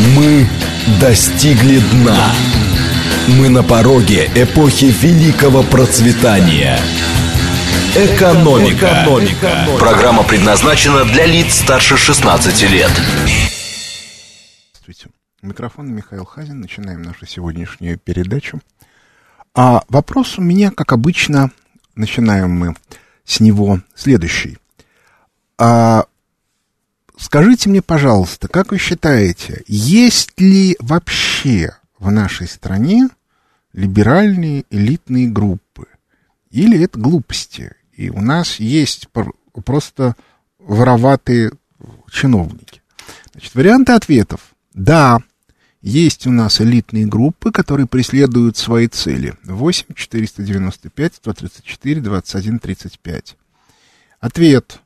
Мы достигли дна. Мы на пороге эпохи великого процветания. Экономика. Экономика. Программа предназначена для лиц старше 16 лет. Здравствуйте. Микрофон Михаил Хазин. Начинаем нашу сегодняшнюю передачу. А вопрос у меня, как обычно, начинаем мы с него следующий. А Скажите мне, пожалуйста, как вы считаете, есть ли вообще в нашей стране либеральные элитные группы? Или это глупости? И у нас есть просто вороватые чиновники. Значит, варианты ответов. Да, есть у нас элитные группы, которые преследуют свои цели. 8 495 134 21 35. Ответ.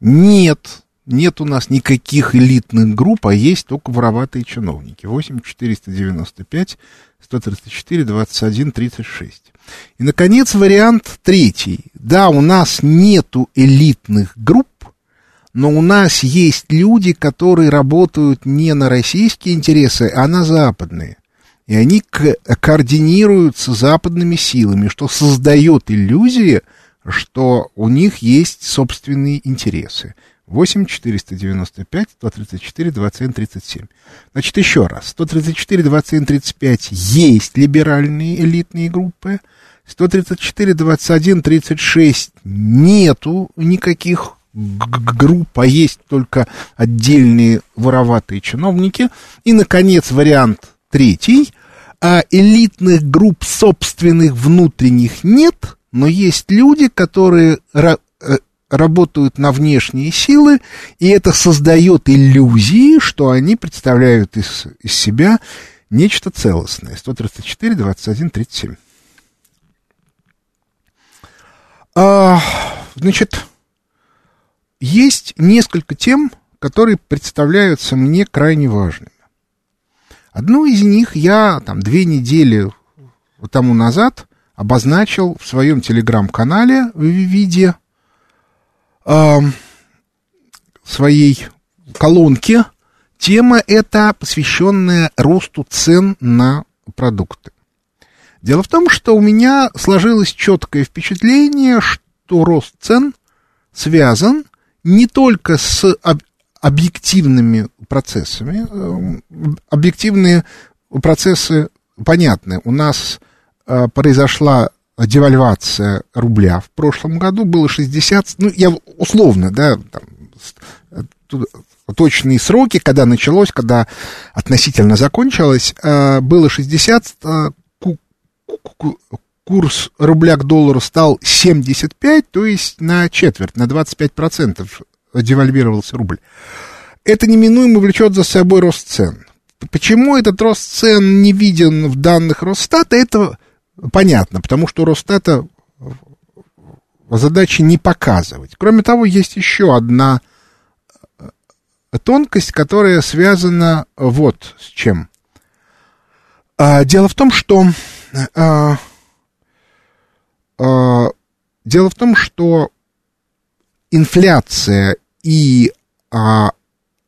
Нет, нет у нас никаких элитных групп, а есть только вороватые чиновники. 8 495 134 21 36. И, наконец, вариант третий. Да, у нас нету элитных групп, но у нас есть люди, которые работают не на российские интересы, а на западные. И они ко- координируются западными силами, что создает иллюзии, что у них есть собственные интересы. 8 495 134 27 37. Значит, еще раз. 134 27 35 есть либеральные элитные группы. 134 21 36 нету никаких групп, а есть только отдельные вороватые чиновники. И, наконец, вариант третий. А элитных групп собственных внутренних нет, но есть люди, которые работают на внешние силы, и это создает иллюзии, что они представляют из, из себя нечто целостное. 134, 21, 37. А, значит, есть несколько тем, которые представляются мне крайне важными. Одну из них я там две недели тому назад обозначил в своем телеграм-канале в виде э, своей колонке. Тема эта посвященная росту цен на продукты. Дело в том, что у меня сложилось четкое впечатление, что рост цен связан не только с об, объективными процессами. Объективные процессы понятны. У нас э, произошла девальвация рубля в прошлом году было 60, ну, я условно, да, там, точные сроки, когда началось, когда относительно закончилось, э, было 60, э, курс рубля к доллару стал 75, то есть на четверть, на 25 процентов девальвировался рубль. Это неминуемо влечет за собой рост цен. Почему этот рост цен не виден в данных Росстата, это понятно, потому что Росстата задача не показывать. Кроме того, есть еще одна э, тонкость, которая связана вот с чем. А, дело в том, что а, а, дело в том, что инфляция и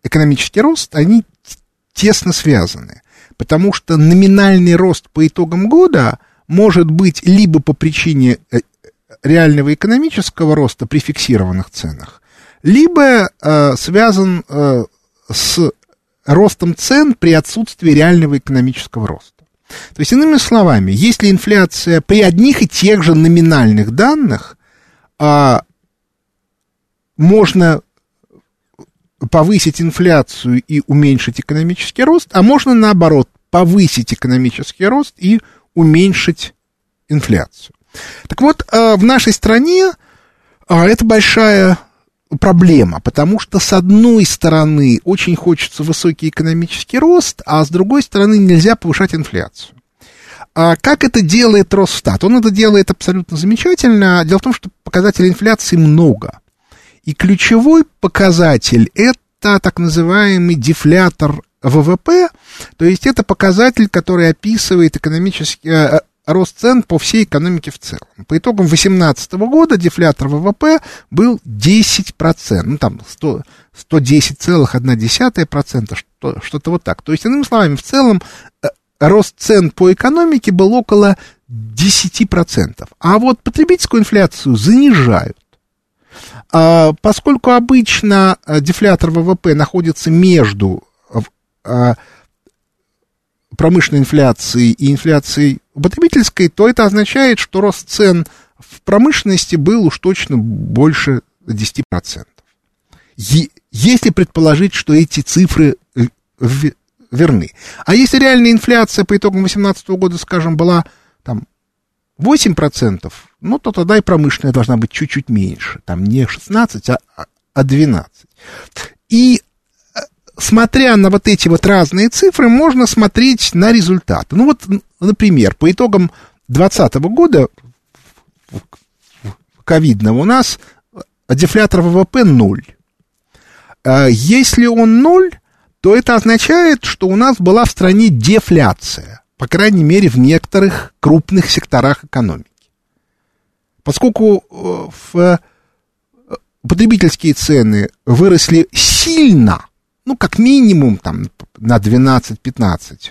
экономический рост, они тесно связаны, потому что номинальный рост по итогам года может быть либо по причине э, реального экономического роста при фиксированных ценах, либо э, связан э, с ростом цен при отсутствии реального экономического роста. То есть, иными словами, если инфляция при одних и тех же номинальных данных, э, можно повысить инфляцию и уменьшить экономический рост, а можно наоборот повысить экономический рост и инфляцию. Так вот, э, в нашей стране э, это большая проблема, потому что с одной стороны очень хочется высокий экономический рост, а с другой стороны нельзя повышать инфляцию. А как это делает Росстат? Он это делает абсолютно замечательно. Дело в том, что показателей инфляции много. И ключевой показатель – это так называемый дефлятор ВВП, то есть это показатель, который описывает экономический, э, рост цен по всей экономике в целом. По итогам 2018 года дефлятор ВВП был 10%, ну там 100, 110,1%, что, что-то вот так. То есть, иными словами, в целом э, рост цен по экономике был около 10%. А вот потребительскую инфляцию занижают. А, поскольку обычно э, дефлятор ВВП находится между промышленной инфляцией и инфляцией потребительской, то это означает, что рост цен в промышленности был уж точно больше 10%. Если предположить, что эти цифры верны. А если реальная инфляция по итогам 2018 года, скажем, была там 8%, ну, то тогда и промышленная должна быть чуть-чуть меньше. Там не 16, а, а 12. И э, смотря на вот эти вот разные цифры, можно смотреть на результаты. Ну вот, например, по итогам 2020 года ковидного у нас дефлятор ВВП 0. А если он 0, то это означает, что у нас была в стране дефляция, по крайней мере, в некоторых крупных секторах экономики. Поскольку э, в э, потребительские цены выросли сильно, ну, как минимум, там, на 12-15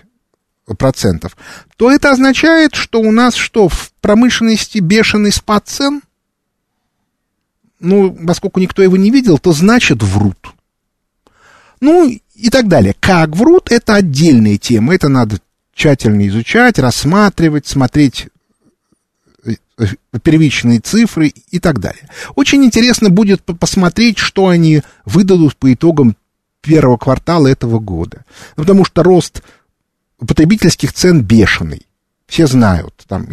процентов, то это означает, что у нас что, в промышленности бешеный спад цен? Ну, поскольку никто его не видел, то значит врут. Ну, и так далее. Как врут, это отдельная тема. Это надо тщательно изучать, рассматривать, смотреть э, э, первичные цифры и так далее. Очень интересно будет посмотреть, что они выдадут по итогам первого квартала этого года. Ну, потому что рост потребительских цен бешеный. Все знают, там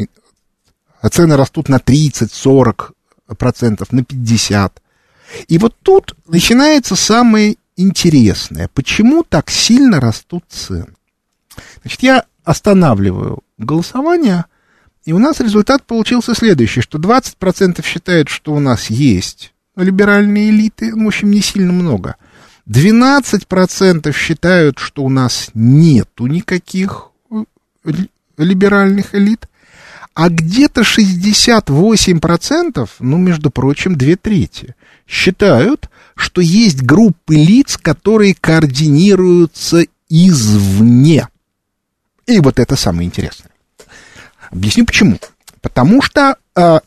цены растут на 30, 40 процентов, на 50. И вот тут начинается самое интересное. Почему так сильно растут цены? Значит, я останавливаю голосование, и у нас результат получился следующий, что 20% считают, что у нас есть либеральные элиты, в общем, не сильно много. 12% считают, что у нас нету никаких э, либеральных элит, а где-то 68%, ну, между прочим, две трети, считают, что есть группы лиц, которые координируются извне. И вот это самое интересное. Объясню почему. Потому что э,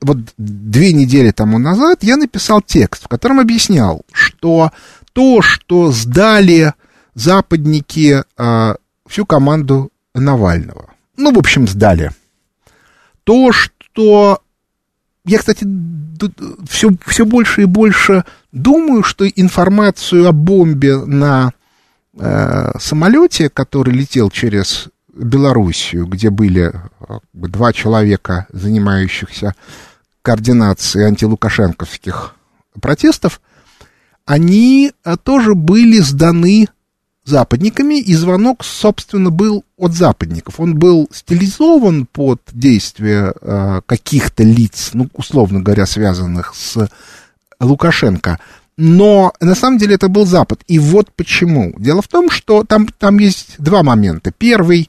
вот две недели тому назад я написал текст, в котором объяснял, что то, что сдали западники э, всю команду Навального, ну, в общем, сдали, то, что я, кстати, все, все больше и больше думаю, что информацию о бомбе на э, самолете, который летел через Белоруссию, где были э, два человека, занимающихся координацией антилукашенковских протестов, они э, тоже были сданы западниками, и звонок, собственно, был от западников. Он был стилизован под действие э, каких-то лиц, ну, условно говоря, связанных с Лукашенко. Но на самом деле это был Запад. И вот почему. Дело в том, что там, там есть два момента. Первый,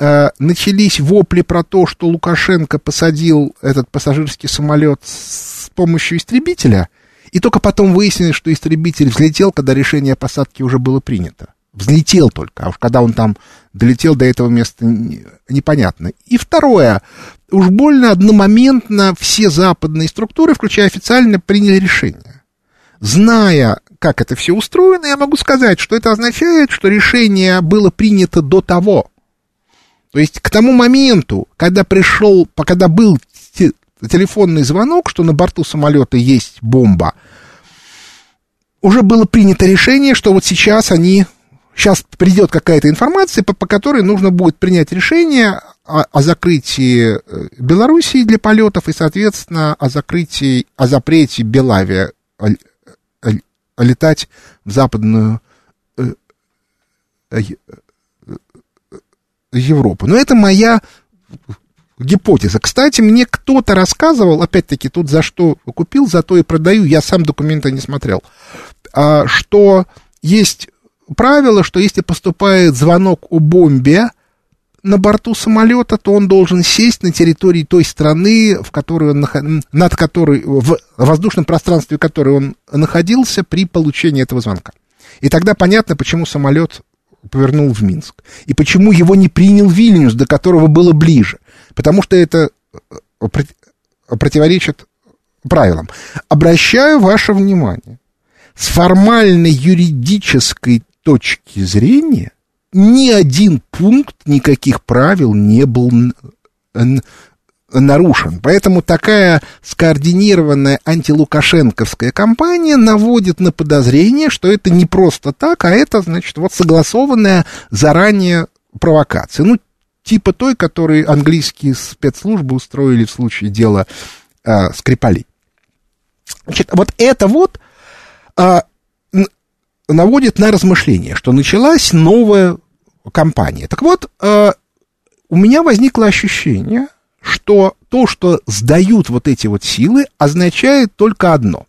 э, начались вопли про то, что Лукашенко посадил этот пассажирский самолет с помощью истребителя, и только потом выяснилось, что истребитель взлетел, когда решение о посадке уже было принято взлетел только, а уж когда он там долетел до этого места, непонятно. И второе, уж больно одномоментно все западные структуры, включая официально, приняли решение. Зная, как это все устроено, я могу сказать, что это означает, что решение было принято до того. То есть к тому моменту, когда пришел, когда был телефонный звонок, что на борту самолета есть бомба, уже было принято решение, что вот сейчас они сейчас придет какая-то информация, по, по которой нужно будет принять решение о, о закрытии э, Белоруссии для полетов и, соответственно, о закрытии, о запрете Белавия летать в западную э, э, Европу. Но это моя гипотеза. Кстати, мне кто-то рассказывал, опять-таки, тут за что купил, за то и продаю, я сам документы не смотрел, а, что есть правило, что если поступает звонок о бомбе на борту самолета, то он должен сесть на территории той страны, в которой он, над которой, в воздушном пространстве которой он находился при получении этого звонка. И тогда понятно, почему самолет повернул в Минск. И почему его не принял Вильнюс, до которого было ближе. Потому что это э, противоречит правилам. Обращаю ваше внимание, с формальной юридической точки зрения ни один пункт никаких правил не был нарушен. Поэтому такая скоординированная антилукашенковская кампания наводит на подозрение, что это не просто так, а это, значит, вот согласованная заранее провокация. Ну, типа той, которую английские спецслужбы устроили в случае дела э, Скрипалей. Значит, вот это вот э, наводит на размышление, что началась новая кампания. Так вот, э, у меня возникло ощущение, что то, что сдают вот эти вот силы, означает только одно,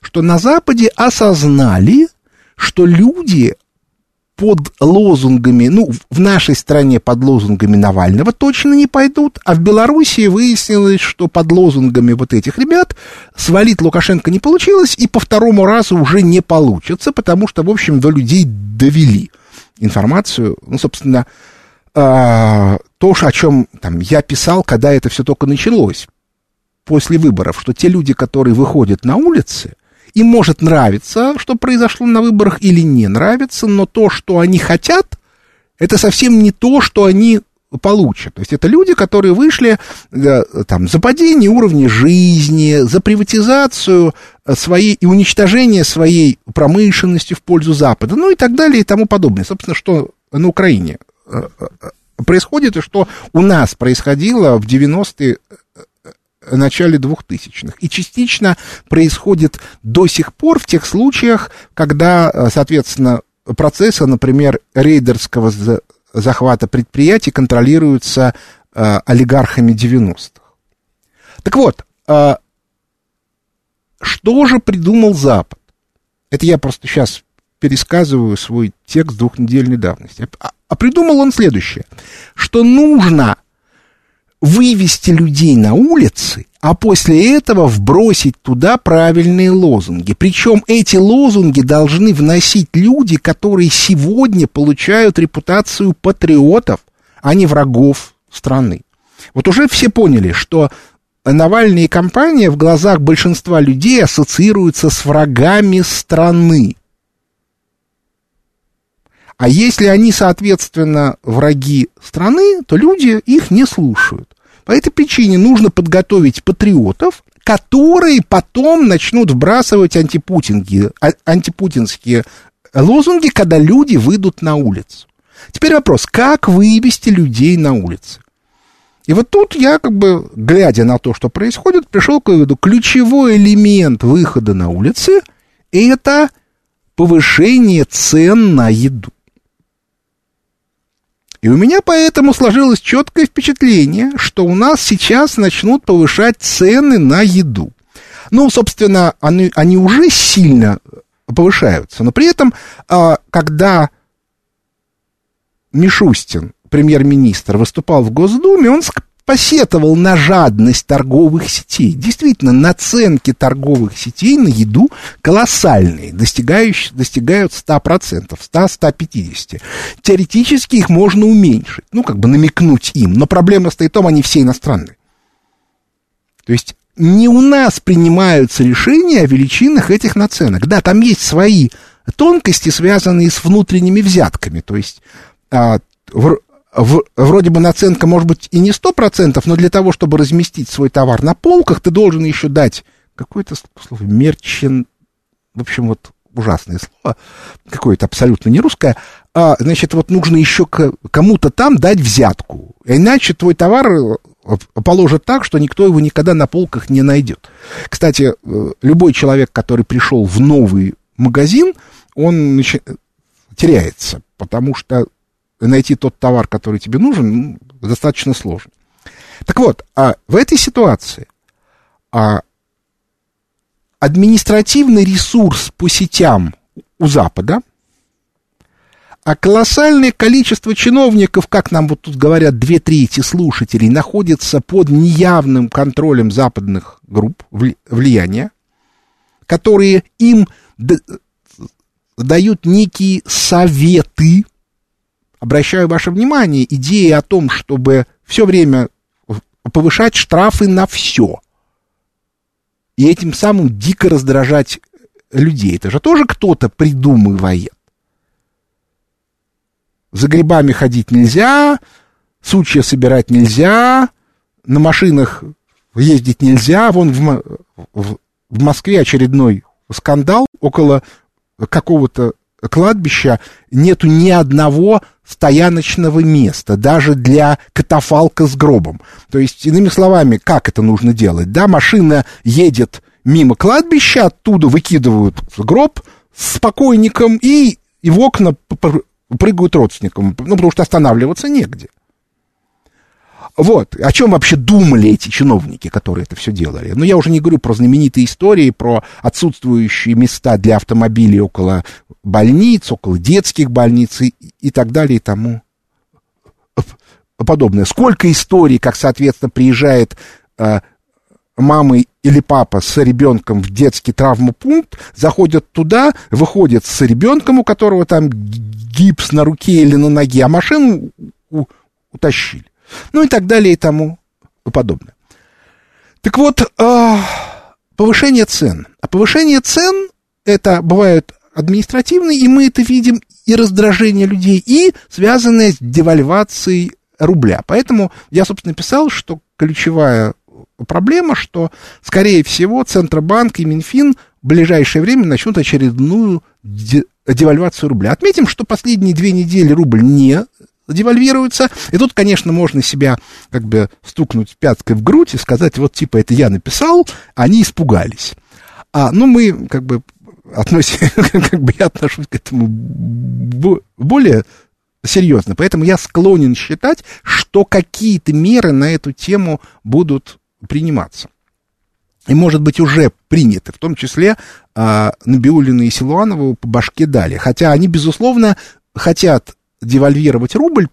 что на Западе осознали, что люди под лозунгами, ну, в нашей стране под лозунгами Навального точно не пойдут, а в Белоруссии выяснилось, что под лозунгами вот этих ребят свалить Лукашенко не получилось, и по второму разу уже не получится, потому что, в общем, до людей довели информацию, ну, собственно, э, то, о чем там, я писал, когда это все только началось, после выборов, что те люди, которые выходят на улицы, им может нравиться, что произошло на выборах, или не нравится, но то, что они хотят, это совсем не то, что они получат. То есть это люди, которые вышли э, там, за падение уровня жизни, за приватизацию своей и уничтожение своей промышленности в пользу Запада, ну и так далее и тому подобное. Собственно, что на Украине э, э, происходит, и что у нас происходило в 90-е начале 2000-х. И частично происходит до сих пор в тех случаях, когда, э, соответственно, процессы, например, рейдерского захвата предприятий контролируются э, олигархами 90-х. Так вот, э, что же придумал Запад? Это я просто сейчас пересказываю свой текст двухнедельной давности. А, а придумал он следующее, что нужно вывести людей на улицы, а после этого вбросить туда правильные лозунги. Причем эти лозунги должны вносить люди, которые сегодня получают репутацию патриотов, а не врагов страны. Вот уже все поняли, что Навальная компания в глазах большинства людей ассоциируется с врагами страны. А если они, соответственно, враги страны, то люди их не слушают. По этой причине нужно подготовить патриотов, которые потом начнут вбрасывать антипутинги, а, антипутинские лозунги, когда люди выйдут на улицу. Теперь вопрос, как вывести людей на улицы? И вот тут я, как бы, глядя на то, что происходит, пришел к выводу, ключевой элемент выхода на улицы – это повышение цен на еду. И у меня поэтому сложилось четкое впечатление, что у нас сейчас начнут повышать цены на еду. Ну, собственно, они, они уже сильно повышаются. Но при этом, а, когда Мишустин, премьер-министр, выступал в Госдуме, он посетовал на жадность торговых сетей. Действительно, наценки торговых сетей на еду колоссальные, достигающие, достигают 100%, 100-150%. Теоретически их можно уменьшить, ну, как бы намекнуть им, но проблема стоит в том, они все иностранные. То есть не у нас принимаются решения о величинах этих наценок. Да, там есть свои тонкости, связанные с внутренними взятками. То есть а, в, в, вроде бы наценка может быть и не 100%, но для того, чтобы разместить свой товар на полках, ты должен еще дать какое-то слово, мерчен, в общем, вот ужасное слово, какое-то абсолютно не русское, а, значит, вот нужно еще кому-то там дать взятку, иначе твой товар э, положат так, что никто его никогда на полках не найдет. Кстати, э, любой человек, который пришел в новый магазин, он теряется, потому что найти тот товар, который тебе нужен, ну, достаточно сложно. Так вот, а в этой ситуации а, административный ресурс по сетям у Запада а колоссальное количество чиновников, как нам вот тут говорят две трети слушателей, находится под неявным контролем западных групп влияния, которые им дают некие советы. Обращаю ваше внимание, идея о том, чтобы все время повышать штрафы на все. И этим самым дико раздражать людей. Это же тоже кто-то придумывает. За грибами ходить нельзя, сучья собирать нельзя, на машинах ездить нельзя. Вон в, в, в Москве очередной скандал около какого-то кладбища нету ни одного стояночного места, даже для катафалка с гробом. То есть, иными словами, как это нужно делать? Да, машина едет мимо кладбища, оттуда выкидывают гроб с покойником и, и в окна прыгают родственникам, ну, потому что останавливаться негде. Вот, о чем вообще думали эти чиновники, которые это все делали? Ну, я уже не говорю про знаменитые истории, про отсутствующие места для автомобилей около больниц, около детских больниц и, и так далее и тому подобное. Сколько историй, как, соответственно, приезжает э, мама или папа с ребенком в детский травмопункт, заходят туда, выходят с ребенком, у которого там гипс на руке или на ноге, а машину утащили. Ну и так далее и тому подобное. Так вот, э, повышение цен. А повышение цен, это бывают административные, и мы это видим, и раздражение людей, и связанное с девальвацией рубля. Поэтому я, собственно, писал, что ключевая проблема, что, скорее всего, Центробанк и Минфин в ближайшее время начнут очередную девальвацию рубля. Отметим, что последние две недели рубль не девальвируется. И тут, конечно, можно себя как бы стукнуть пяткой в грудь и сказать, вот типа это я написал, они испугались. А, ну, мы как бы относим, как бы я отношусь к этому более серьезно. Поэтому я склонен считать, что какие-то меры на эту тему будут приниматься. И, может быть, уже приняты, в том числе а, Набиулина и Силуанову по башке дали. Хотя они, безусловно, хотят девальвировать рубль.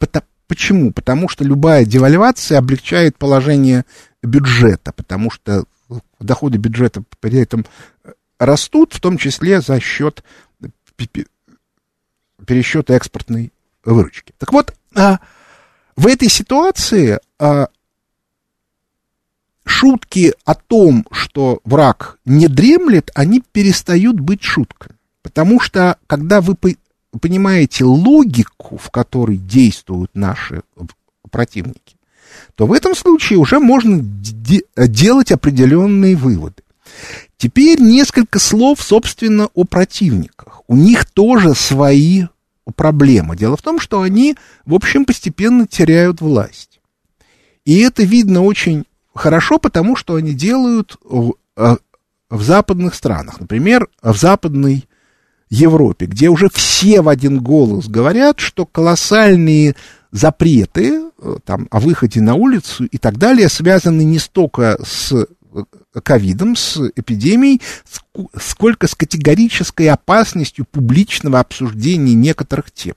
Почему? Потому что любая девальвация облегчает положение бюджета, потому что доходы бюджета при этом растут, в том числе за счет пересчета экспортной выручки. Так вот, а, в этой ситуации а, шутки о том, что враг не дремлет, они перестают быть шутками. Потому что, когда вы понимаете логику, в которой действуют наши противники, то в этом случае уже можно де- делать определенные выводы. Теперь несколько слов, собственно, о противниках. У них тоже свои проблемы. Дело в том, что они, в общем, постепенно теряют власть. И это видно очень хорошо, потому что они делают в, э, в западных странах. Например, в западной Европе, где уже все в один голос говорят, что колоссальные запреты э, там, о выходе на улицу и так далее связаны не столько с э, ковидом, с эпидемией, сколько с категорической опасностью публичного обсуждения некоторых тем.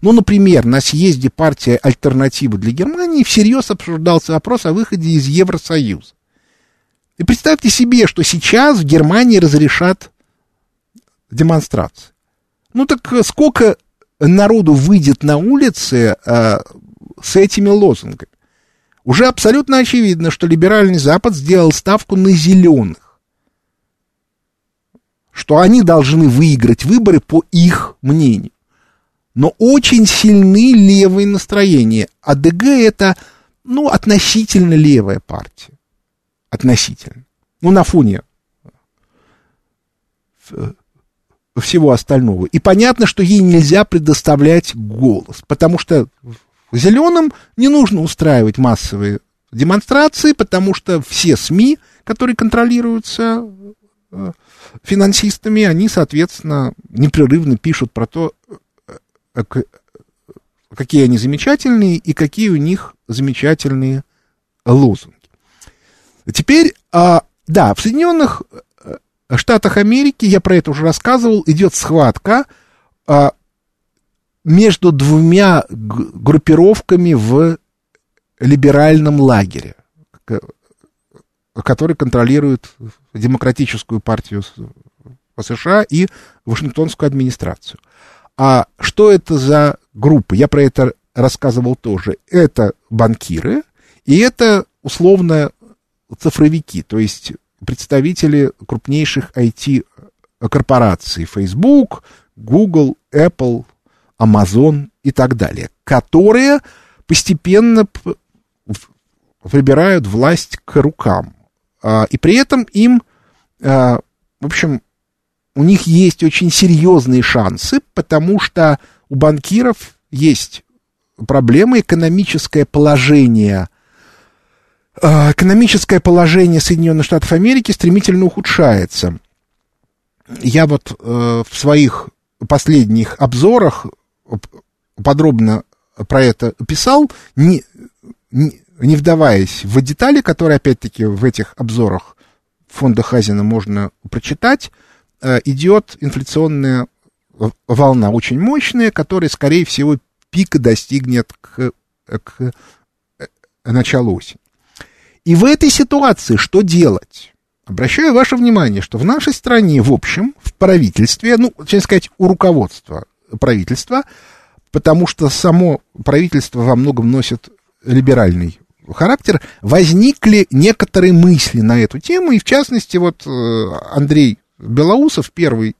Ну, например, на съезде партии «Альтернатива для Германии» всерьез обсуждался вопрос о выходе из Евросоюза. И представьте себе, что сейчас в Германии разрешат демонстрации. Ну так сколько народу выйдет на улицы э, с этими лозунгами? Уже абсолютно очевидно, что либеральный Запад сделал ставку на зеленых. Что они должны выиграть выборы по их мнению. Но очень сильны левые настроения. АДГ это, ну, относительно левая партия. Относительно. Ну, на фоне э, всего остального. И понятно, что ей нельзя предоставлять голос, потому что зеленым не нужно устраивать массовые демонстрации, потому что все СМИ, которые контролируются э, финансистами, они, соответственно, непрерывно пишут про то, э, какие они замечательные и какие у них замечательные лозунги. Теперь, а, да, в Соединенных Штатах Америки, я про это уже рассказывал, идет схватка а, между двумя группировками в либеральном лагере, который контролирует демократическую партию США и Вашингтонскую администрацию. А что это за группы? Я про это рассказывал тоже. Это банкиры, и это условно цифровики, то есть представители крупнейших IT-корпораций Facebook, Google, Apple, Amazon и так далее, которые постепенно выбирают власть к рукам. А, и при этом им, а, в общем, у них есть очень серьезные шансы, потому что у банкиров есть проблемы, экономическое положение, экономическое положение Соединенных Штатов Америки стремительно ухудшается. Я вот э, в своих последних обзорах подробно про это писал, не, не, не вдаваясь в детали, которые, опять-таки, в этих обзорах фонда Хазина можно прочитать, э, идет инфляционная волна очень мощная, которая, скорее всего, пика достигнет к, к э, началу осени. И в этой ситуации что делать? Обращаю ваше внимание, что в нашей стране, в общем, в правительстве, ну, честно сказать, у руководства правительства, потому что само правительство во многом носит либеральный характер, возникли некоторые мысли на эту тему, и в частности, вот э, Андрей Белоусов, первый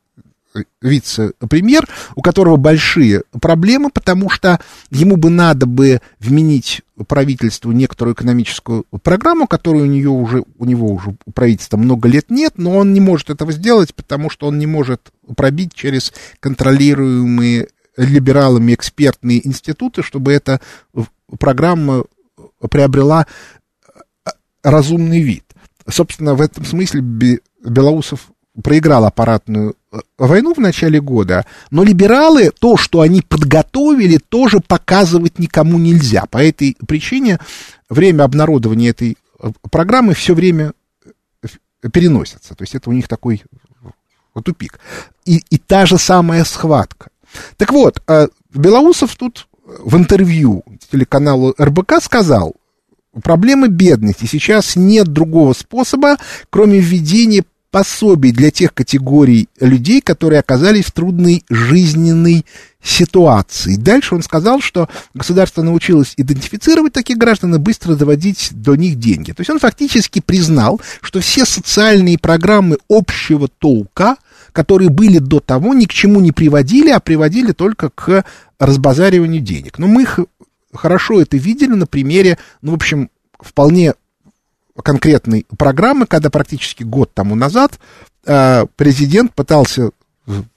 вице-премьер, у которого большие проблемы, потому что ему бы надо бы вменить правительству некоторую экономическую программу, которую у, нее уже, у него уже у правительства много лет нет, но он не может этого сделать, потому что он не может пробить через контролируемые либералами экспертные институты, чтобы эта программа приобрела разумный вид. Собственно, в этом смысле Белоусов проиграл аппаратную э, войну в начале года, но либералы, то, что они подготовили, тоже показывать никому нельзя. По этой причине время обнародования этой э, программы все время э, переносится. То есть это у них такой тупик. И, и та же самая схватка. Так вот, Белоусов тут в интервью телеканалу РБК сказал, проблемы бедности сейчас нет другого способа, кроме введения пособий для тех категорий людей, которые оказались в трудной жизненной ситуации. Дальше он сказал, что государство научилось идентифицировать таких граждан и быстро заводить до них деньги. То есть он фактически признал, что все социальные программы общего толка, которые были до того, ни к чему не приводили, а приводили только к разбазариванию денег. Но мы хорошо это видели на примере, ну, в общем, вполне конкретной программы, когда практически год тому назад э, президент пытался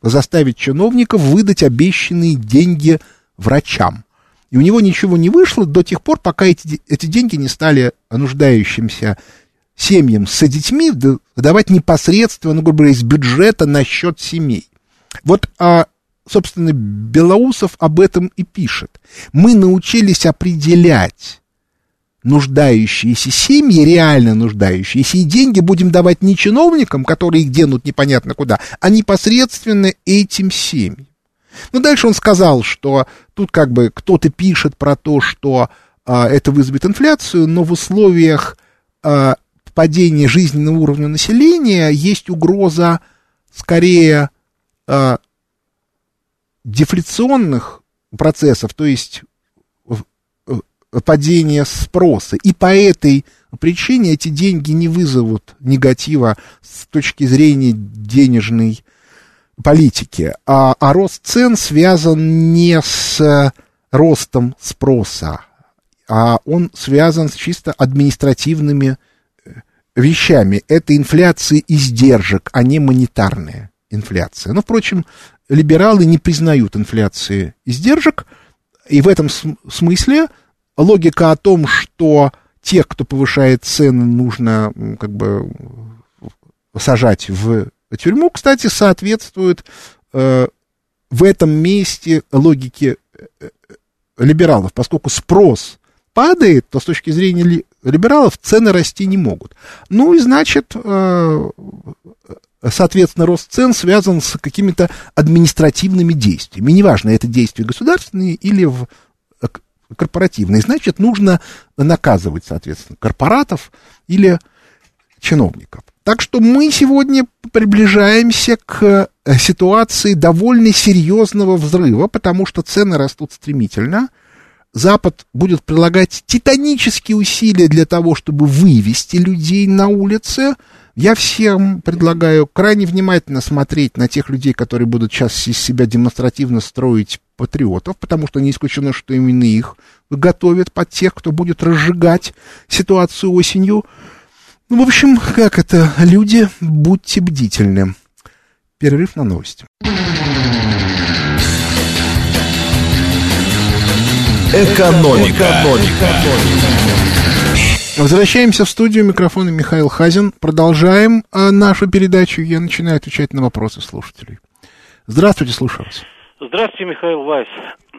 заставить чиновников выдать обещанные деньги врачам. И у него ничего не вышло до тех пор, пока эти, эти деньги не стали нуждающимся семьям с детьми давать непосредственно, ну, грубо говоря, из бюджета на счет семей. Вот, а, собственно, Белоусов об этом и пишет. Мы научились определять нуждающиеся семьи, реально нуждающиеся, и деньги будем давать не чиновникам, которые их денут непонятно куда, а непосредственно этим семьям. Но дальше он сказал, что тут как бы кто-то пишет про то, что а, это вызовет инфляцию, но в условиях а, падения жизненного уровня населения есть угроза скорее а, дефляционных процессов, то есть падение спроса. И по этой причине эти деньги не вызовут негатива с точки зрения денежной политики. А, а рост цен связан не с ростом спроса, а он связан с чисто административными э, вещами. Это инфляция издержек, а не монетарная инфляция. Но, впрочем, либералы не признают инфляции издержек, и в этом смысле логика о том, что тех, кто повышает цены, нужно как бы сажать в тюрьму, кстати, соответствует э, в этом месте логике э, либералов, поскольку спрос падает, то с точки зрения ли, либералов цены расти не могут. Ну и значит, э, соответственно, рост цен связан с какими-то административными действиями. Неважно, это действия государственные или в корпоративные. Значит, нужно наказывать, соответственно, корпоратов или чиновников. Так что мы сегодня приближаемся к э, ситуации довольно серьезного взрыва, потому что цены растут стремительно. Запад будет прилагать титанические усилия для того, чтобы вывести людей на улицы. Я всем предлагаю крайне внимательно смотреть на тех людей, которые будут сейчас из себя демонстративно строить патриотов, потому что не исключено, что именно их готовят под тех, кто будет разжигать ситуацию осенью. Ну, в общем, как это? Люди, будьте бдительны. Перерыв на новости. Экономика. Экономика. Возвращаемся в студию. Микрофон Михаил Хазин. Продолжаем а, нашу передачу. Я начинаю отвечать на вопросы слушателей. Здравствуйте, слушаю вас. Здравствуйте, Михаил Вайс.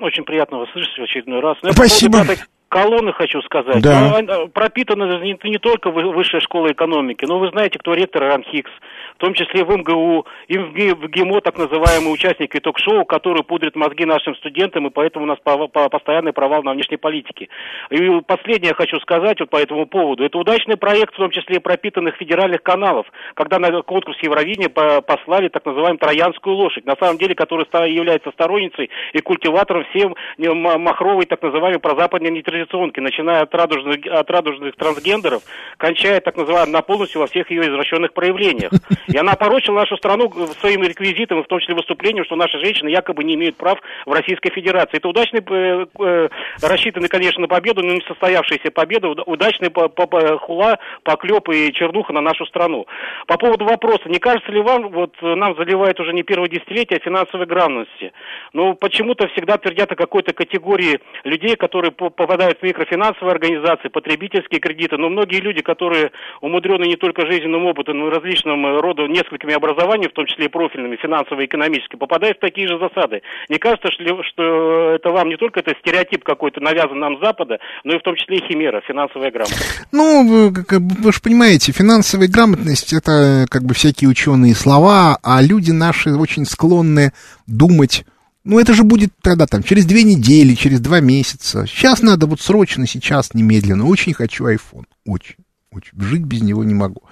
Очень приятно вас слышать в очередной раз. Но Спасибо. Я колонны хочу сказать. Да. Но, пропитаны не, не только высшая школа экономики, но вы знаете, кто ректор Ранхикс, в том числе в МГУ, и в ГИМО, так называемые участники ток-шоу, которые пудрят мозги нашим студентам, и поэтому у нас по, по, постоянный провал на внешней политике. И последнее хочу сказать вот по этому поводу. Это удачный проект, в том числе пропитанных федеральных каналов, когда на конкурс Евровидения послали так называемую троянскую лошадь, на самом деле, которая является сторонницей и культиватором всем махровой так называемой прозападной традиционки, начиная от радужных, от радужных трансгендеров, кончая так называемым на полностью во всех ее извращенных проявлениях. И она порочила нашу страну своим реквизитом, в том числе выступлением, что наши женщины якобы не имеют прав в Российской Федерации. Это удачный, э, э, рассчитанный, конечно, на победу, но не состоявшаяся победа, удачный по, по, по, хула, поклеп и чернуха на нашу страну. По поводу вопроса, не кажется ли вам, вот нам заливает уже не первое десятилетие финансовой грамотности, но почему-то всегда твердят о какой-то категории людей, которые попадают в микрофинансовые организации, потребительские кредиты, но многие люди, которые умудрены не только жизненным опытом, но и различным рода рода несколькими образованиями, в том числе и профильными, финансово-экономическими, попадают в такие же засады. Не кажется, что, что это вам не только это стереотип какой-то навязан нам с Запада, но и в том числе и химера, финансовая грамотность? Ну, вы, вы же понимаете, финансовая грамотность это как бы всякие ученые слова, а люди наши очень склонны думать ну, это же будет тогда там через две недели, через два месяца. Сейчас надо вот срочно, сейчас, немедленно. Очень хочу iPhone. Очень, очень. Жить без него не могу.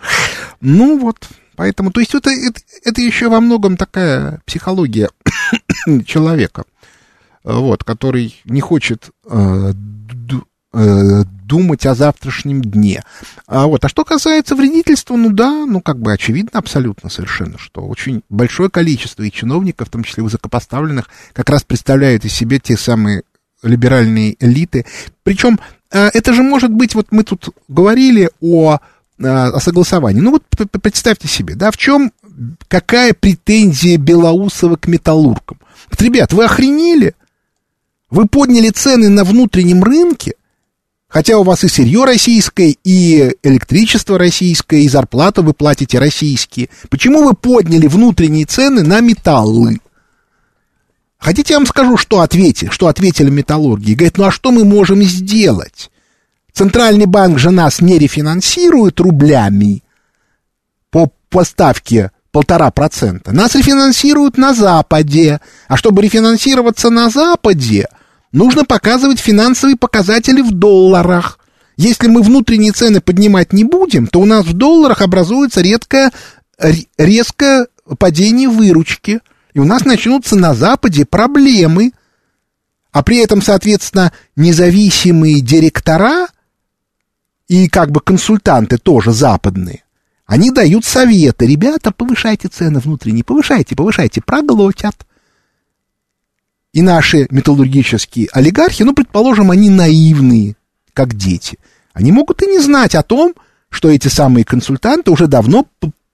Ну вот, Поэтому, то есть это, это, это еще во многом такая психология человека, вот, который не хочет э, э, думать о завтрашнем дне. А, вот. а что касается вредительства, ну да, ну как бы очевидно абсолютно совершенно, что очень большое количество и чиновников, в том числе высокопоставленных, как раз представляют из себя те самые либеральные элиты. Причем э, это же может быть, вот мы тут говорили о о согласовании. Ну вот представьте себе, да, в чем, какая претензия Белоусова к металлургам? Вот, ребят, вы охренели? Вы подняли цены на внутреннем рынке, хотя у вас и сырье российское, и электричество российское, и зарплату вы платите российские. Почему вы подняли внутренние цены на металлы? Хотите, я вам скажу, что ответили, что ответили металлурги? Говорят, ну а что мы можем сделать? Центральный банк же нас не рефинансирует рублями по поставке полтора процента. Нас рефинансируют на Западе. А чтобы рефинансироваться на Западе, нужно показывать финансовые показатели в долларах. Если мы внутренние цены поднимать не будем, то у нас в долларах образуется редкое, резкое падение выручки. И у нас начнутся на Западе проблемы. А при этом, соответственно, независимые директора и как бы консультанты тоже западные, они дают советы. Ребята, повышайте цены внутренние, повышайте, повышайте, проглотят. И наши металлургические олигархи, ну, предположим, они наивные, как дети. Они могут и не знать о том, что эти самые консультанты уже давно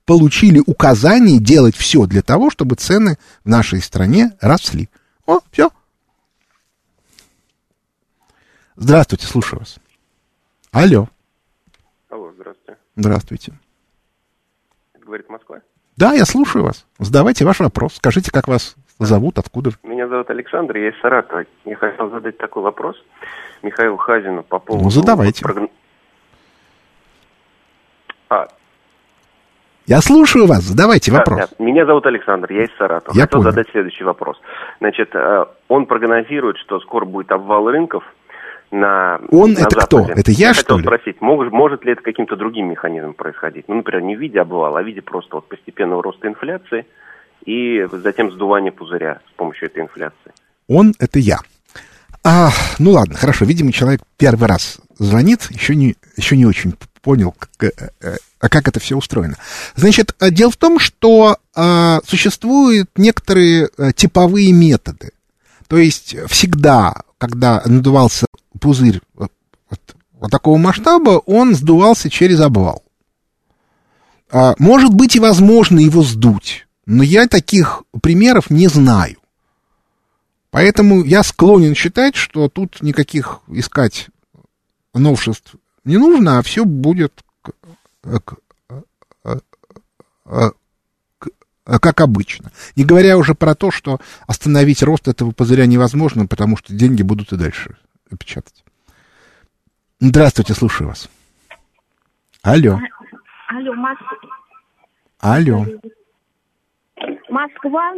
получили указание делать все для того, чтобы цены в нашей стране росли. О, все. Здравствуйте, слушаю вас. Алло. Здравствуйте. Это говорит Москва? Да, я слушаю вас. Задавайте ваш вопрос. Скажите, как вас зовут, откуда? Меня зовут Александр, я из Саратова. Я хотел задать такой вопрос Михаилу Хазину по поводу... Ну, задавайте. Прогн... А. Я слушаю вас, задавайте вопрос. Да, да. Меня зовут Александр, я из Саратова. Я Хотел понял. задать следующий вопрос. Значит, э, он прогнозирует, что скоро будет обвал рынков на Он на это кто? Западе. Это я, что хотел ли? спросить, может, может ли это каким-то другим механизмом происходить? Ну, например, не в виде обвала, а в виде просто вот постепенного роста инфляции и затем сдувания пузыря с помощью этой инфляции. Он это я. А, ну ладно, хорошо. Видимо, человек первый раз звонит, еще не, еще не очень понял, как, э, э, а как это все устроено. Значит, э, дело в том, что э, существуют некоторые типовые методы. То есть всегда, когда надувался пузырь вот, вот- такого масштаба, он сдувался через обвал. А, может быть и возможно его сдуть, но я таких примеров не знаю. Поэтому я склонен считать, что тут никаких искать новшеств не нужно, а все будет э, э, к- как обычно. Не говоря уже про то, что остановить рост этого пузыря невозможно, потому что деньги будут и дальше печатать. Здравствуйте, слушаю вас. Алло, Алло, Мос- алло. Москва,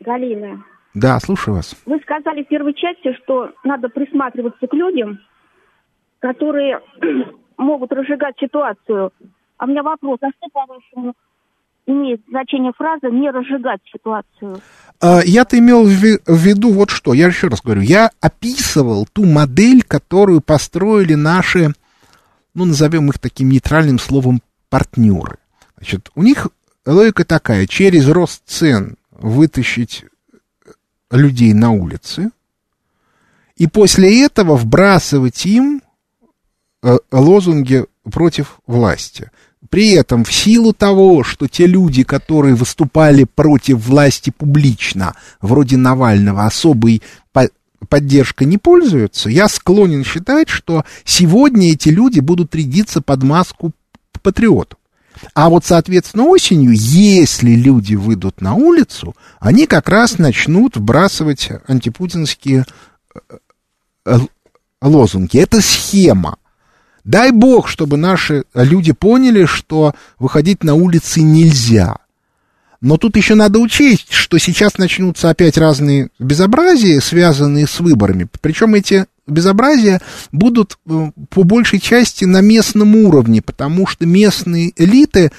Галина. Да, слушаю вас. Вы сказали в первой части, что надо присматриваться к людям, которые могут разжигать ситуацию. А у меня вопрос, а что, по-вашему, имеет значение фраза «не разжигать ситуацию»? А, Я-то имел в ви- в виду вот что. Я еще раз говорю, я описывал ту модель, которую построили наши, ну, назовем их таким нейтральным словом, партнеры. Значит, у них логика такая, через рост цен вытащить людей на улицы, и после этого вбрасывать им э, лозунги против власти. При этом, в силу того, что те люди, которые выступали против власти публично, вроде Навального, особой по- поддержкой не пользуются, я склонен считать, что сегодня эти люди будут рядиться под маску патриотов. А вот, соответственно, осенью, если люди выйдут на улицу, они как раз начнут вбрасывать антипутинские э, э, лозунги. Это схема. Дай бог, чтобы наши люди поняли, что выходить на улицы нельзя. Но тут еще надо учесть, что сейчас начнутся опять разные безобразия, связанные с выборами. Причем эти безобразия будут э, по большей части на местном уровне, потому что местные элиты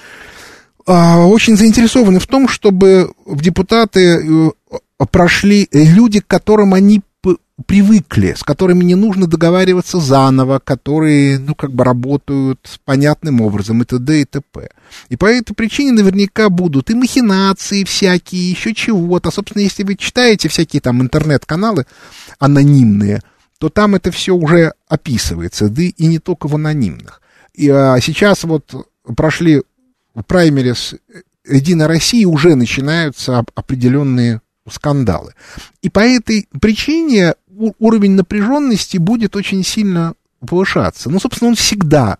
а, очень заинтересованы в том, чтобы в депутаты э, прошли люди, к которым они привыкли, с которыми не нужно договариваться заново, которые, ну, как бы работают понятным образом, и т.д. и т.п. И по этой причине наверняка будут и махинации всякие, еще чего-то. Собственно, если вы читаете всякие там интернет-каналы анонимные, то там это все уже описывается, да и не только в анонимных. И а, сейчас вот прошли праймерис Единой России, уже начинаются оп- определенные скандалы. И по этой причине уровень напряженности будет очень сильно повышаться. Ну, собственно, он всегда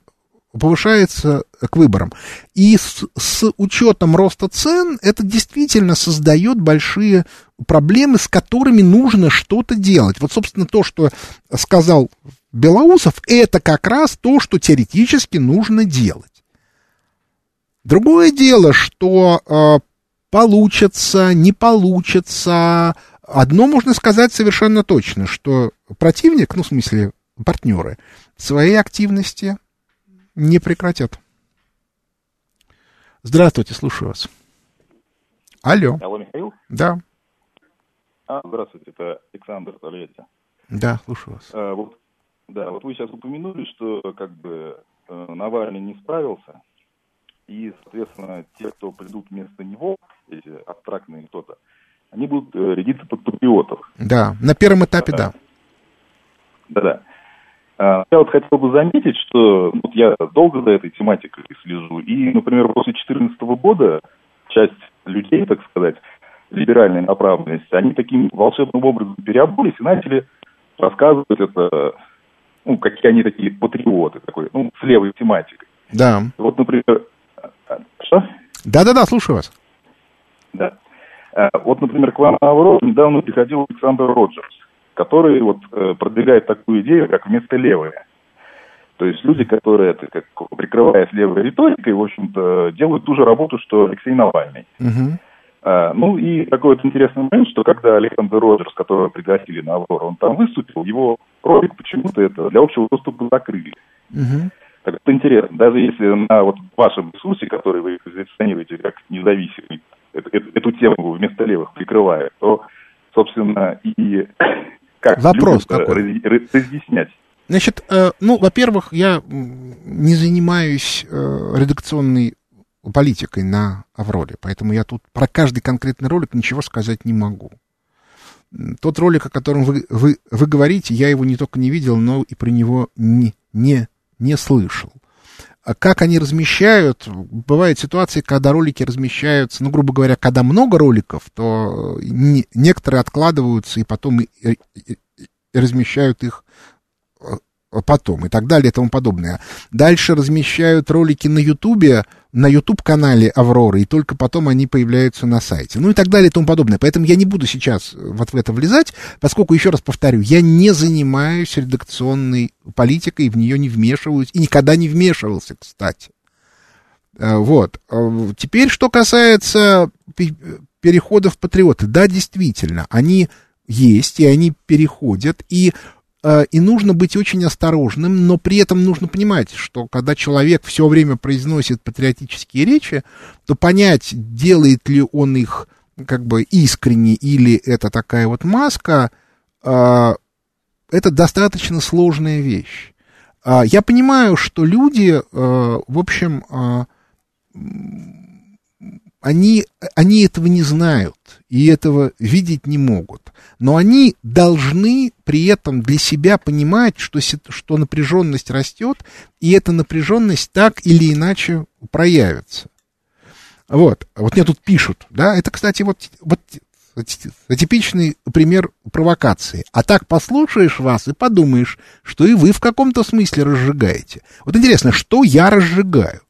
повышается к выборам. И с, с учетом роста цен это действительно создает большие проблемы, с которыми нужно что-то делать. Вот, собственно, то, что сказал Белоусов, это как раз то, что теоретически нужно делать. Другое дело, что э, получится, не получится. Одно можно сказать совершенно точно, что противник, ну, в смысле, партнеры, своей активности не прекратят. Здравствуйте, слушаю вас. Алло. Алло, Михаил? Да, А, здравствуйте, это Александр Тольятти. да, слушаю вас. А, вот, да, вот вы сейчас упомянули, что как бы э, Навальный не справился, и, соответственно, те, кто придут вместо него, эти абстрактные кто-то, они будут э, рядиться под патриотов. Да, на первом этапе да. Да-да. А, Я вот хотел бы заметить, что вот я долго за этой тематикой слежу, и, например, после 2014 года часть людей, так сказать, либеральной направленности, они таким волшебным образом переобулись и начали рассказывать это, ну, какие они такие патриоты, такой, ну, с левой тематикой. Да. Вот, например, а, что? Да-да-да, слушаю вас. Да. А, Вот, например, к вам недавно приходил Александр Роджерс, который вот э, продвигает такую идею, как вместо левой. То есть люди, которые, это, как, прикрываясь левой риторикой, в общем-то, делают ту же работу, что Алексей Навальный. А, ну и такой вот интересный момент, что когда Александр Роджерс, которого пригласили на Аврору, он там выступил, его ролик почему-то это для общего доступа закрыли. Мгм. Так это интересно. Даже если на вот вашем ресурсе, который вы позиционируете как независимый, эту, эту- тему вместо левых прикрывает, то, собственно, и как Вопрос людям-то какой? раз- раз- разъяснять. Значит, э, ну, во-первых, я не занимаюсь э, редакционной политикой на Авроре, поэтому я тут про каждый конкретный ролик ничего сказать не могу. Тот ролик, о котором вы, вы, вы говорите, я его не только не видел, но и про него не, не, не слышал. А как они размещают? Бывают ситуации, когда ролики размещаются, ну, грубо говоря, когда много роликов, то не- некоторые откладываются и потом и- и- и размещают их э, потом и так далее и тому подобное. Дальше размещают ролики на Ютубе, на Ютуб-канале Авроры, и только потом они появляются на сайте. Ну и так далее и тому подобное. Поэтому я не буду сейчас вот в это влезать, поскольку, еще раз повторю, я не занимаюсь редакционной политикой, в нее не вмешиваюсь, и никогда не вмешивался, кстати. Э, Вот. Э, Теперь, что касается пе- переходов патриоты. Да, действительно, они есть, и они переходят, и, и нужно быть очень осторожным, но при этом нужно понимать, что когда человек все время произносит патриотические речи, то понять, делает ли он их как бы искренне или это такая вот маска, э, это достаточно сложная вещь. А, Я понимаю, что люди, э, в общем, они, они этого не знают и этого видеть не могут. Но они должны при этом для себя понимать, что, что напряженность растет, и эта напряженность так или иначе проявится. Вот, вот мне тут пишут, да, это, кстати, вот, вот типичный пример провокации. А так послушаешь вас и подумаешь, что и вы в каком-то смысле разжигаете. Вот интересно, что я разжигаю?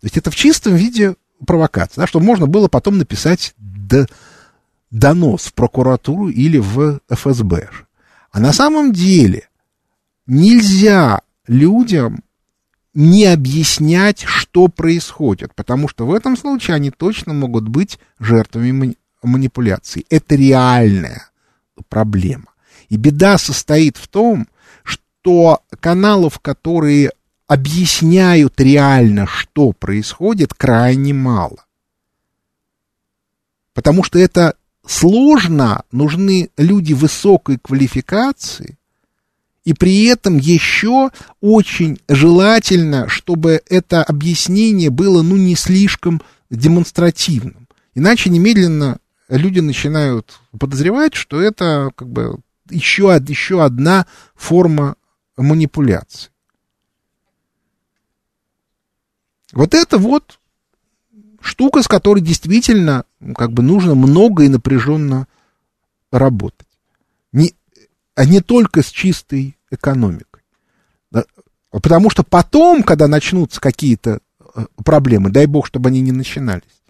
То есть это в чистом виде провокация, да, чтобы можно было потом написать д- донос в прокуратуру или в ФСБ. А на самом деле нельзя людям не объяснять, что происходит, потому что в этом случае они точно могут быть жертвами мани- манипуляций. Это реальная проблема. И беда состоит в том, что каналов, которые объясняют реально, что происходит, крайне мало. Потому что это сложно, нужны люди высокой квалификации, и при этом еще очень желательно, чтобы это объяснение было, ну, не слишком демонстративным. Иначе немедленно люди начинают подозревать, что это как бы еще, еще одна форма манипуляции. Вот это вот штука, с которой действительно как бы нужно много и напряженно работать. Не, а не только с чистой экономикой. Да, Потому что потом, когда начнутся какие-то э, проблемы, дай бог, чтобы они не начинались,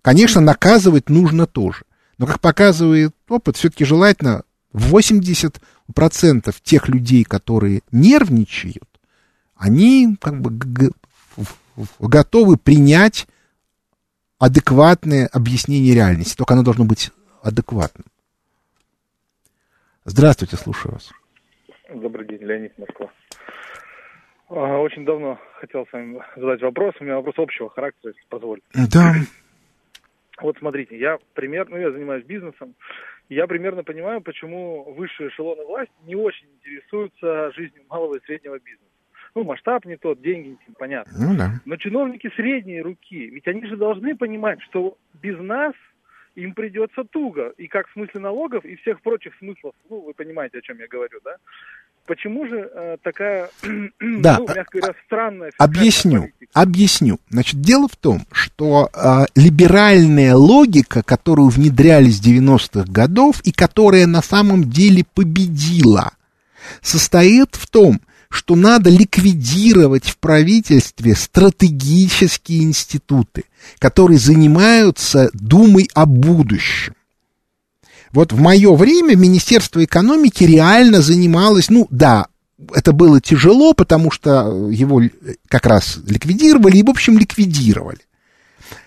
конечно, наказывать нужно тоже. Но, как показывает опыт, все-таки желательно 80% тех людей, которые нервничают, они как бы готовы принять адекватное объяснение реальности. Только оно должно быть адекватным. Здравствуйте, слушаю вас. Добрый день, Леонид Москва. А, Очень давно хотел с вами задать вопрос. У меня вопрос общего характера, если позволите. Да. Вот смотрите, я примерно, ну, я занимаюсь бизнесом, я примерно понимаю, почему высшие эшелоны власти не очень интересуются жизнью малого и среднего бизнеса. Ну, масштаб не тот, деньги не те, понятно. Ну да. Но чиновники средней руки, ведь они же должны понимать, что без нас им придется туго. И как в смысле налогов, и всех прочих смыслов. Ну, вы понимаете, о чем я говорю, да? Почему же э, такая, Да, ну, мягко говоря, странная фискальная Объясню. политика? Объясню. Значит, дело в том, что э, либеральная логика, которую внедряли с 90-х годов и которая на самом деле победила, состоит в том, что надо ликвидировать в правительстве стратегические институты, которые занимаются думой о будущем. Вот в мое время Министерство экономики реально занималось, ну да, это было тяжело, потому что его как раз ликвидировали и, в общем, ликвидировали.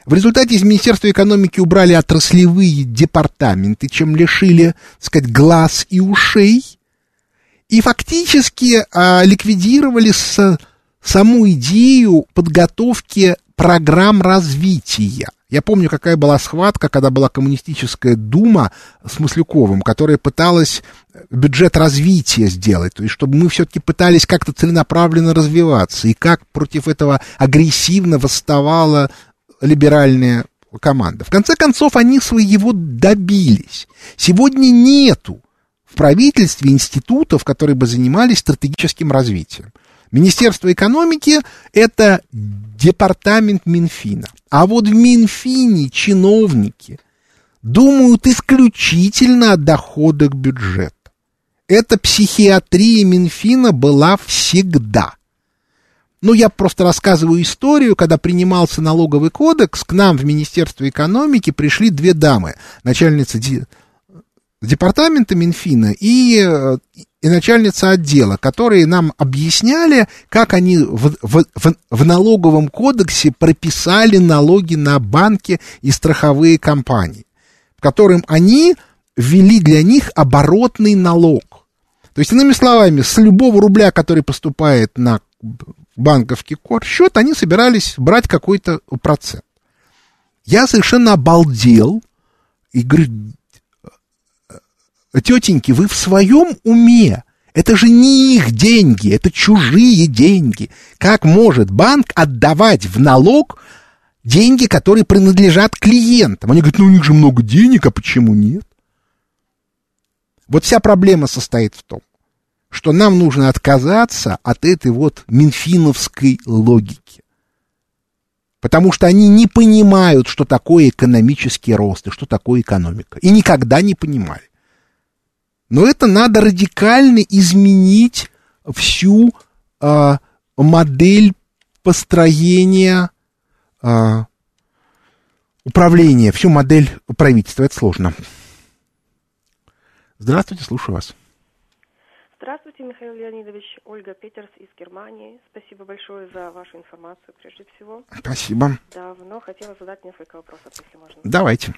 В результате из Министерства экономики убрали отраслевые департаменты, чем лишили, так сказать, глаз и ушей. И фактически а, ликвидировали с, саму идею подготовки программ развития. Я помню, какая была схватка, когда была коммунистическая дума с Маслюковым, которая пыталась бюджет развития сделать, то есть чтобы мы все-таки пытались как-то целенаправленно развиваться, и как против этого агрессивно восставала либеральная команда. В конце концов, они своего добились. Сегодня нету в правительстве институтов, которые бы занимались стратегическим развитием. Министерство экономики – это департамент Минфина. А вот в Минфине чиновники думают исключительно о доходах бюджета. Эта психиатрия Минфина была всегда – ну, я просто рассказываю историю, когда принимался налоговый кодекс, к нам в Министерство экономики пришли две дамы, начальница департамента Минфина и, и начальница отдела, которые нам объясняли, как они в, в, в, в налоговом кодексе прописали налоги на банки и страховые компании, в котором они ввели для них оборотный налог. То есть, иными словами, с любого рубля, который поступает на банковский счет, они собирались брать какой-то процент. Я совершенно обалдел и говорю, тетеньки, вы в своем уме? Это же не их деньги, это чужие деньги. Как может банк отдавать в налог деньги, которые принадлежат клиентам? Они говорят, ну у них же много денег, а почему нет? Вот вся проблема состоит в том, что нам нужно отказаться от этой вот минфиновской логики. Потому что они не понимают, что такое экономический рост и что такое экономика. И никогда не понимали. Но это надо радикально изменить всю э, модель построения э, управления, всю модель правительства. Это сложно. Здравствуйте, слушаю вас. Здравствуйте, Михаил Леонидович. Ольга Петерс из Германии. Спасибо большое за вашу информацию, прежде всего. Спасибо. Давно хотела задать несколько вопросов, если можно. Давайте.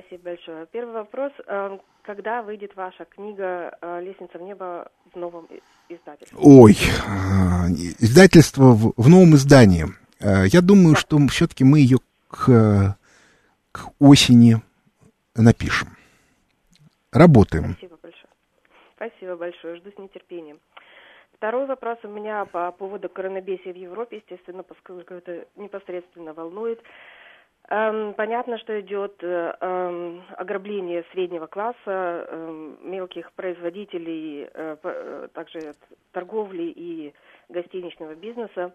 Спасибо большое. Первый вопрос. Эм, когда выйдет ваша книга э, «Лестница в небо» в новом издательстве? Ой, э, издательство в, в новом издании. Э, я думаю, да. что все-таки мы ее к, к осени напишем. Работаем. Спасибо. Спасибо большое, жду с нетерпением. Второй вопрос у меня по поводу коронабесия в Европе, естественно, поскольку это непосредственно волнует. Эм, понятно, что идет э, эм, ограбление среднего класса, эм, мелких производителей, э, э, также торговли и гостиничного бизнеса.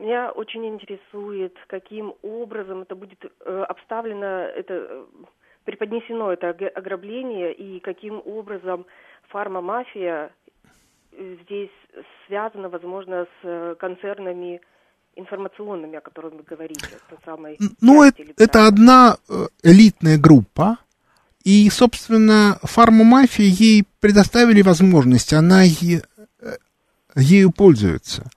Меня очень интересует, каким образом это будет обставлено, это преподнесено это ограбление и каким образом фармамафия здесь связана, возможно, с концернами информационными, о которых вы говорите. Самой ну, это, это одна э, элитная группа, и, собственно, фармамафия ей предоставили возможность, она е, ею пользуется.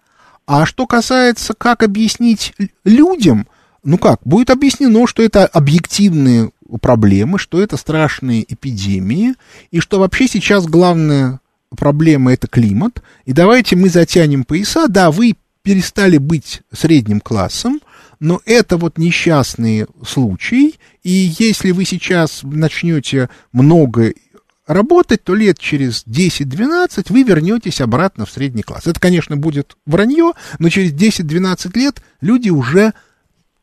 А что касается, как объяснить людям, ну как, будет объяснено, что это объективные проблемы, что это страшные эпидемии, и что вообще сейчас главная проблема это климат, и давайте мы затянем пояса, да, вы перестали быть средним классом, но это вот несчастный случай, и если вы сейчас начнете много работать, то лет через 10-12 вы вернетесь обратно в средний класс. Это, конечно, будет вранье, но через 10-12 лет люди уже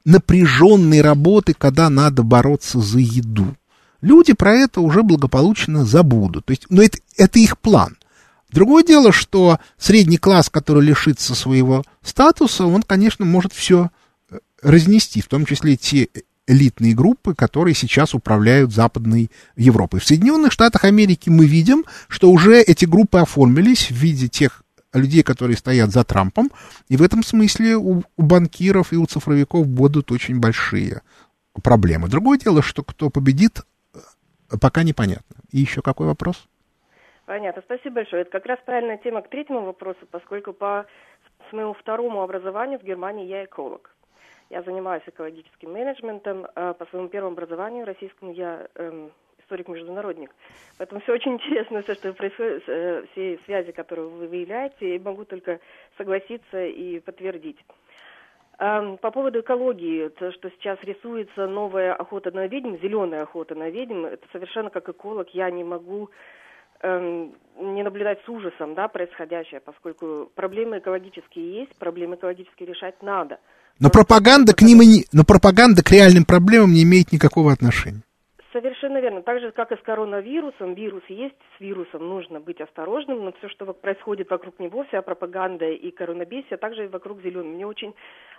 напряженной работы, когда надо бороться за еду. Люди про это уже благополучно забудут. То есть, ну, это, это их план. Другое дело, что средний класс, который лишится своего статуса, он, конечно, может все э, разнести, в том числе те элитные группы, которые сейчас управляют Западной Европой. В Соединенных Штатах Америки мы видим, что уже эти группы оформились в виде тех людей, которые стоят за Трампом. И в этом смысле у, у банкиров и у цифровиков будут очень большие проблемы. Другое дело, что кто победит, пока непонятно. И еще какой вопрос? Понятно, спасибо большое. Это как раз правильная тема к третьему вопросу, поскольку по моему второму образованию в Германии я эколог. Я занимаюсь экологическим менеджментом. А по своему первому образованию российскому я эм, историк-международник. Поэтому все очень интересно, все, что происходит, э, все связи, которые вы выявляете, и могу только согласиться и подтвердить. Эм, по поводу экологии, то, что сейчас рисуется новая охота на ведьм, зеленая охота на ведьм, это совершенно как эколог я не могу не наблюдать с ужасом да, происходящее, поскольку проблемы экологические есть, проблемы экологические решать надо. Но, но пропаганда к ним и не, но пропаганда к реальным проблемам не имеет никакого отношения. Совершенно верно. Так же, как и с коронавирусом, вирус есть, с вирусом нужно быть осторожным, но все, что происходит вокруг него, вся пропаганда и коронабесие, также и вокруг зеленого. Мне очень эм,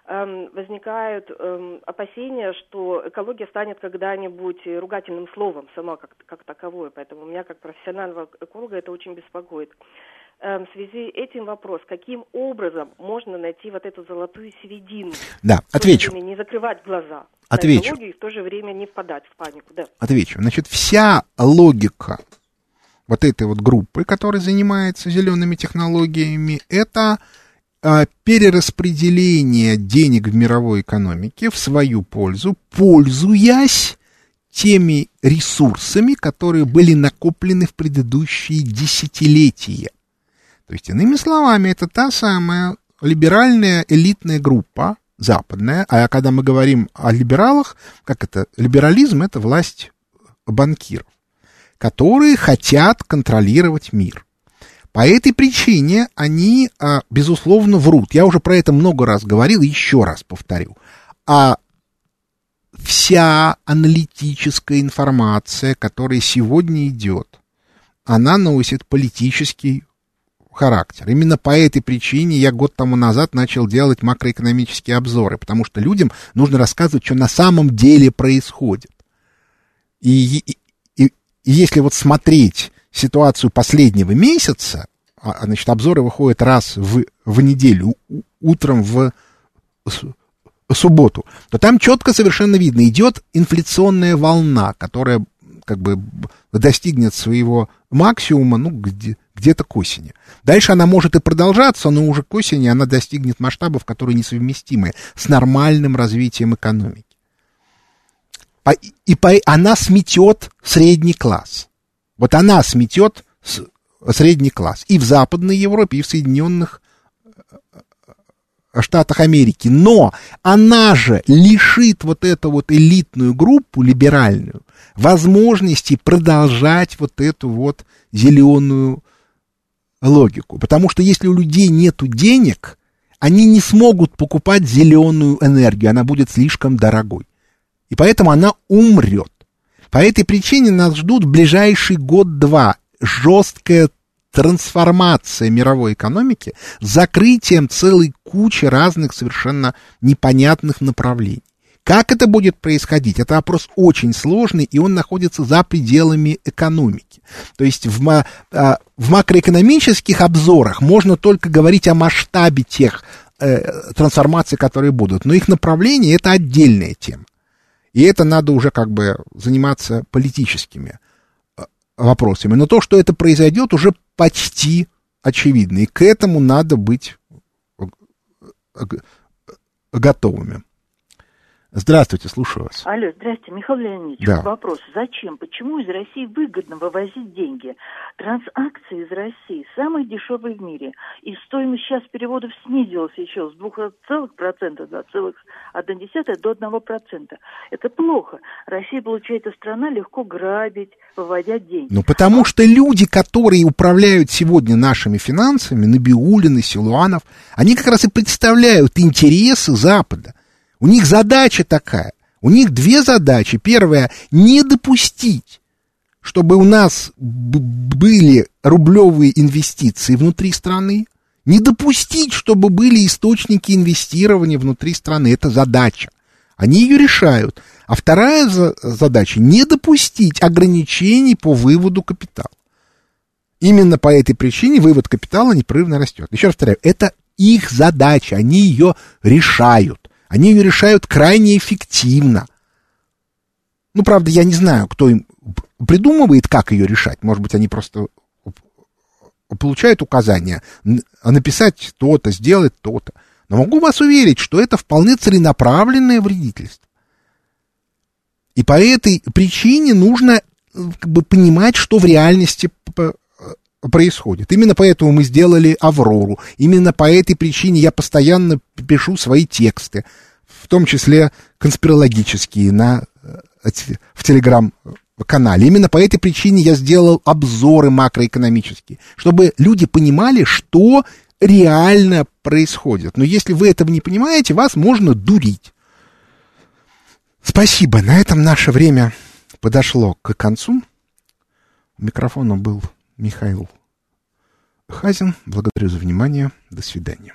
возникают эм, опасения, что экология станет когда-нибудь ругательным словом сама как, как таковое, поэтому меня как профессионального эколога это очень беспокоит. Эм, в связи с этим вопрос, каким образом можно найти вот эту золотую середину? Да, отвечу. Не закрывать глаза. Отвечу. и в то же время не впадать в панику. Да. Отвечу. Значит, вся логика вот этой вот группы, которая занимается зелеными технологиями, это перераспределение денег в мировой экономике в свою пользу, пользуясь теми ресурсами, которые были накоплены в предыдущие десятилетия. То есть, иными словами, это та самая либеральная элитная группа, западная, а когда мы говорим о либералах, как это, либерализм это власть банкиров, которые хотят контролировать мир. По этой причине они, а, безусловно, врут. Я уже про это много раз говорил, еще раз повторю. А вся аналитическая информация, которая сегодня идет, она носит политический характер. Именно по этой причине я год тому назад начал делать макроэкономические обзоры, потому что людям нужно рассказывать, что на самом деле происходит. И, и, и, и если вот смотреть ситуацию последнего месяца, а, а значит, обзоры выходят раз в, в неделю, утром в субботу, то там четко совершенно видно, идет инфляционная волна, которая как бы достигнет своего максимума, ну, где, где-то к осени. Дальше она может и продолжаться, но уже к осени она достигнет масштабов, которые несовместимы с нормальным развитием экономики. И она сметет средний класс. Вот она сметет средний класс и в Западной Европе, и в Соединенных Штатах Америки. Но она же лишит вот эту вот элитную группу, либеральную, возможности продолжать вот эту вот зеленую логику. Потому что если у людей нет денег, они не смогут покупать зеленую энергию, она будет слишком дорогой. И поэтому она умрет. По этой причине нас ждут в ближайший год-два жесткая трансформация мировой экономики с закрытием целой кучи разных совершенно непонятных направлений. Как это будет происходить? Это вопрос очень сложный, и он находится за пределами экономики. То есть в, а, в макроэкономических обзорах можно только говорить о масштабе тех э, трансформаций, которые будут, но их направление это отдельная тема. И это надо уже как бы заниматься политическими э, вопросами. Но то, что это произойдет, уже почти очевидно. И к этому надо быть э, готовыми. Здравствуйте, слушаю вас. Алло, здрасте, Михаил Леонидович. Да. Вопрос. Зачем, почему из России выгодно вывозить деньги? Транзакции из России самые дешевые в мире. И стоимость сейчас переводов снизилась еще с 2,1% до 1,1%. Это плохо. Россия, получается, страна легко грабить, выводя деньги. Ну, потому что люди, которые управляют сегодня нашими финансами, Набиулин и Силуанов, они как раз и представляют интересы Запада. У них задача такая. У них две задачи. Первая – не допустить, чтобы у нас были рублевые инвестиции внутри страны. Не допустить, чтобы были источники инвестирования внутри страны. Это задача. Они ее решают. А вторая задача – не допустить ограничений по выводу капитала. Именно по этой причине вывод капитала непрерывно растет. Еще раз повторяю, это их задача, они ее решают. Они ее решают крайне эффективно. Ну, правда, я не знаю, кто им придумывает, как ее решать. Может быть, они просто получают указания написать то-то, сделать то-то. Но могу вас уверить, что это вполне целенаправленное вредительство. И по этой причине нужно как бы, понимать, что в реальности происходит. Именно поэтому мы сделали «Аврору». Именно по этой причине я постоянно пишу свои тексты, в том числе конспирологические, на, э, в Телеграм-канале. Именно по этой причине я сделал обзоры макроэкономические, чтобы люди понимали, что реально происходит. Но если вы этого не понимаете, вас можно дурить. Спасибо. На этом наше время подошло к концу. Микрофоном был Михаил Хазин. Благодарю за внимание. До свидания.